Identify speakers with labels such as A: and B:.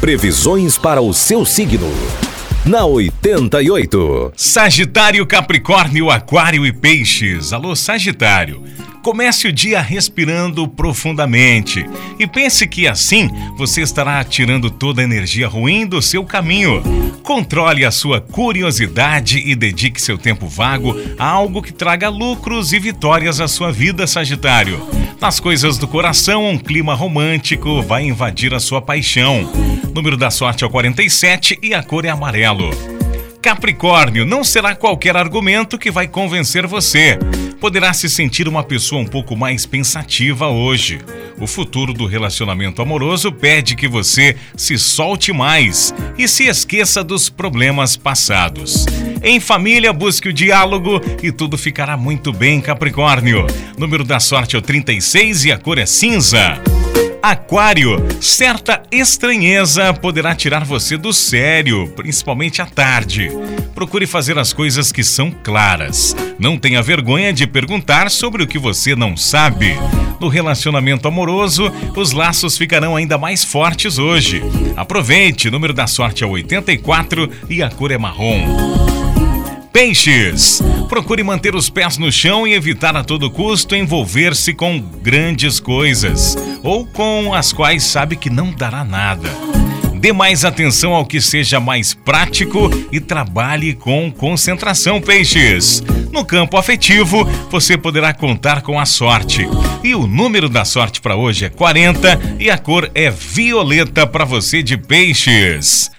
A: Previsões para o seu signo. Na 88.
B: Sagitário, Capricórnio, Aquário e Peixes. Alô, Sagitário. Comece o dia respirando profundamente e pense que assim você estará tirando toda a energia ruim do seu caminho. Controle a sua curiosidade e dedique seu tempo vago a algo que traga lucros e vitórias à sua vida, Sagitário. Nas coisas do coração, um clima romântico vai invadir a sua paixão. Número da sorte é o 47 e a cor é amarelo. Capricórnio, não será qualquer argumento que vai convencer você. Poderá se sentir uma pessoa um pouco mais pensativa hoje. O futuro do relacionamento amoroso pede que você se solte mais e se esqueça dos problemas passados. Em família, busque o diálogo e tudo ficará muito bem, Capricórnio. Número da sorte é o 36 e a cor é cinza. Aquário, certa estranheza poderá tirar você do sério, principalmente à tarde. Procure fazer as coisas que são claras. Não tenha vergonha de perguntar sobre o que você não sabe. No relacionamento amoroso, os laços ficarão ainda mais fortes hoje. Aproveite, número da sorte é 84 e a cor é marrom. Peixes. Procure manter os pés no chão e evitar a todo custo envolver-se com grandes coisas ou com as quais sabe que não dará nada. Dê mais atenção ao que seja mais prático e trabalhe com concentração, peixes. No campo afetivo, você poderá contar com a sorte. E o número da sorte para hoje é 40 e a cor é violeta para você de peixes.